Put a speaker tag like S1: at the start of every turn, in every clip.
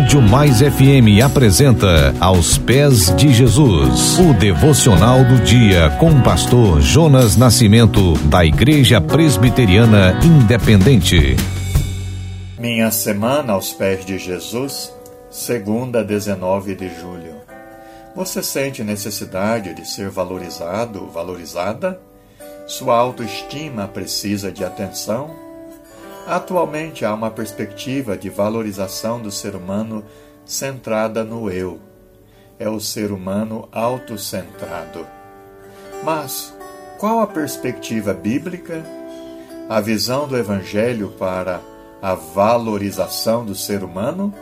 S1: Rádio Mais FM apresenta Aos Pés de Jesus, o devocional do dia com o pastor Jonas Nascimento, da Igreja Presbiteriana Independente.
S2: Minha semana aos pés de Jesus, segunda, 19 de julho. Você sente necessidade de ser valorizado, valorizada? Sua autoestima precisa de atenção? Atualmente há uma perspectiva de valorização do ser humano centrada no eu. É o ser humano autocentrado. Mas qual a perspectiva bíblica? A visão do Evangelho para a valorização do ser humano?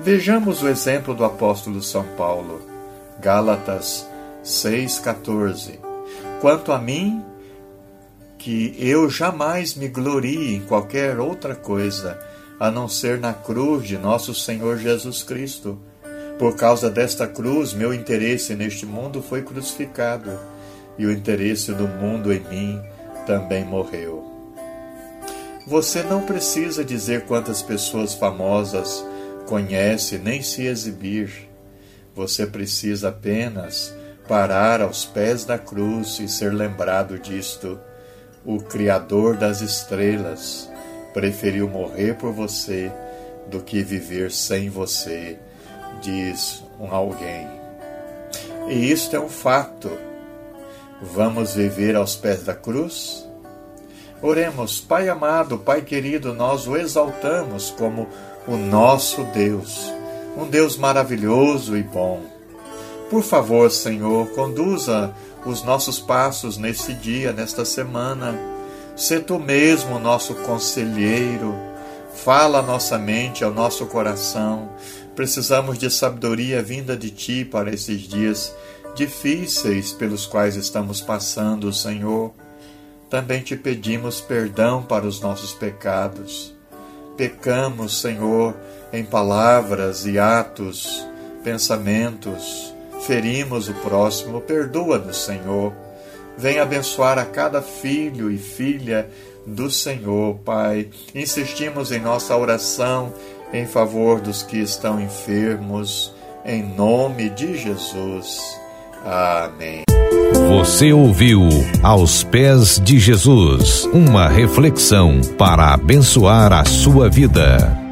S2: Vejamos o exemplo do apóstolo São Paulo, Gálatas 6,14. Quanto a mim, que eu jamais me glorie em qualquer outra coisa a não ser na cruz de nosso Senhor Jesus Cristo. Por causa desta cruz, meu interesse neste mundo foi crucificado e o interesse do mundo em mim também morreu. Você não precisa dizer quantas pessoas famosas conhece nem se exibir. Você precisa apenas parar aos pés da cruz e ser lembrado disto o Criador das estrelas, preferiu morrer por você do que viver sem você, diz um alguém. E isto é um fato. Vamos viver aos pés da cruz? Oremos, Pai amado, Pai querido, nós o exaltamos como o nosso Deus, um Deus maravilhoso e bom. Por favor, Senhor, conduza os nossos passos nesse dia, nesta semana. Sê tu mesmo nosso conselheiro, fala a nossa mente, ao nosso coração. Precisamos de sabedoria vinda de ti para esses dias difíceis pelos quais estamos passando, Senhor. Também te pedimos perdão para os nossos pecados. Pecamos, Senhor, em palavras e atos, pensamentos, ferimos o próximo, perdoa-nos, Senhor. Vem abençoar a cada filho e filha do Senhor, Pai. Insistimos em nossa oração em favor dos que estão enfermos, em nome de Jesus. Amém.
S1: Você ouviu Aos Pés de Jesus uma reflexão para abençoar a sua vida.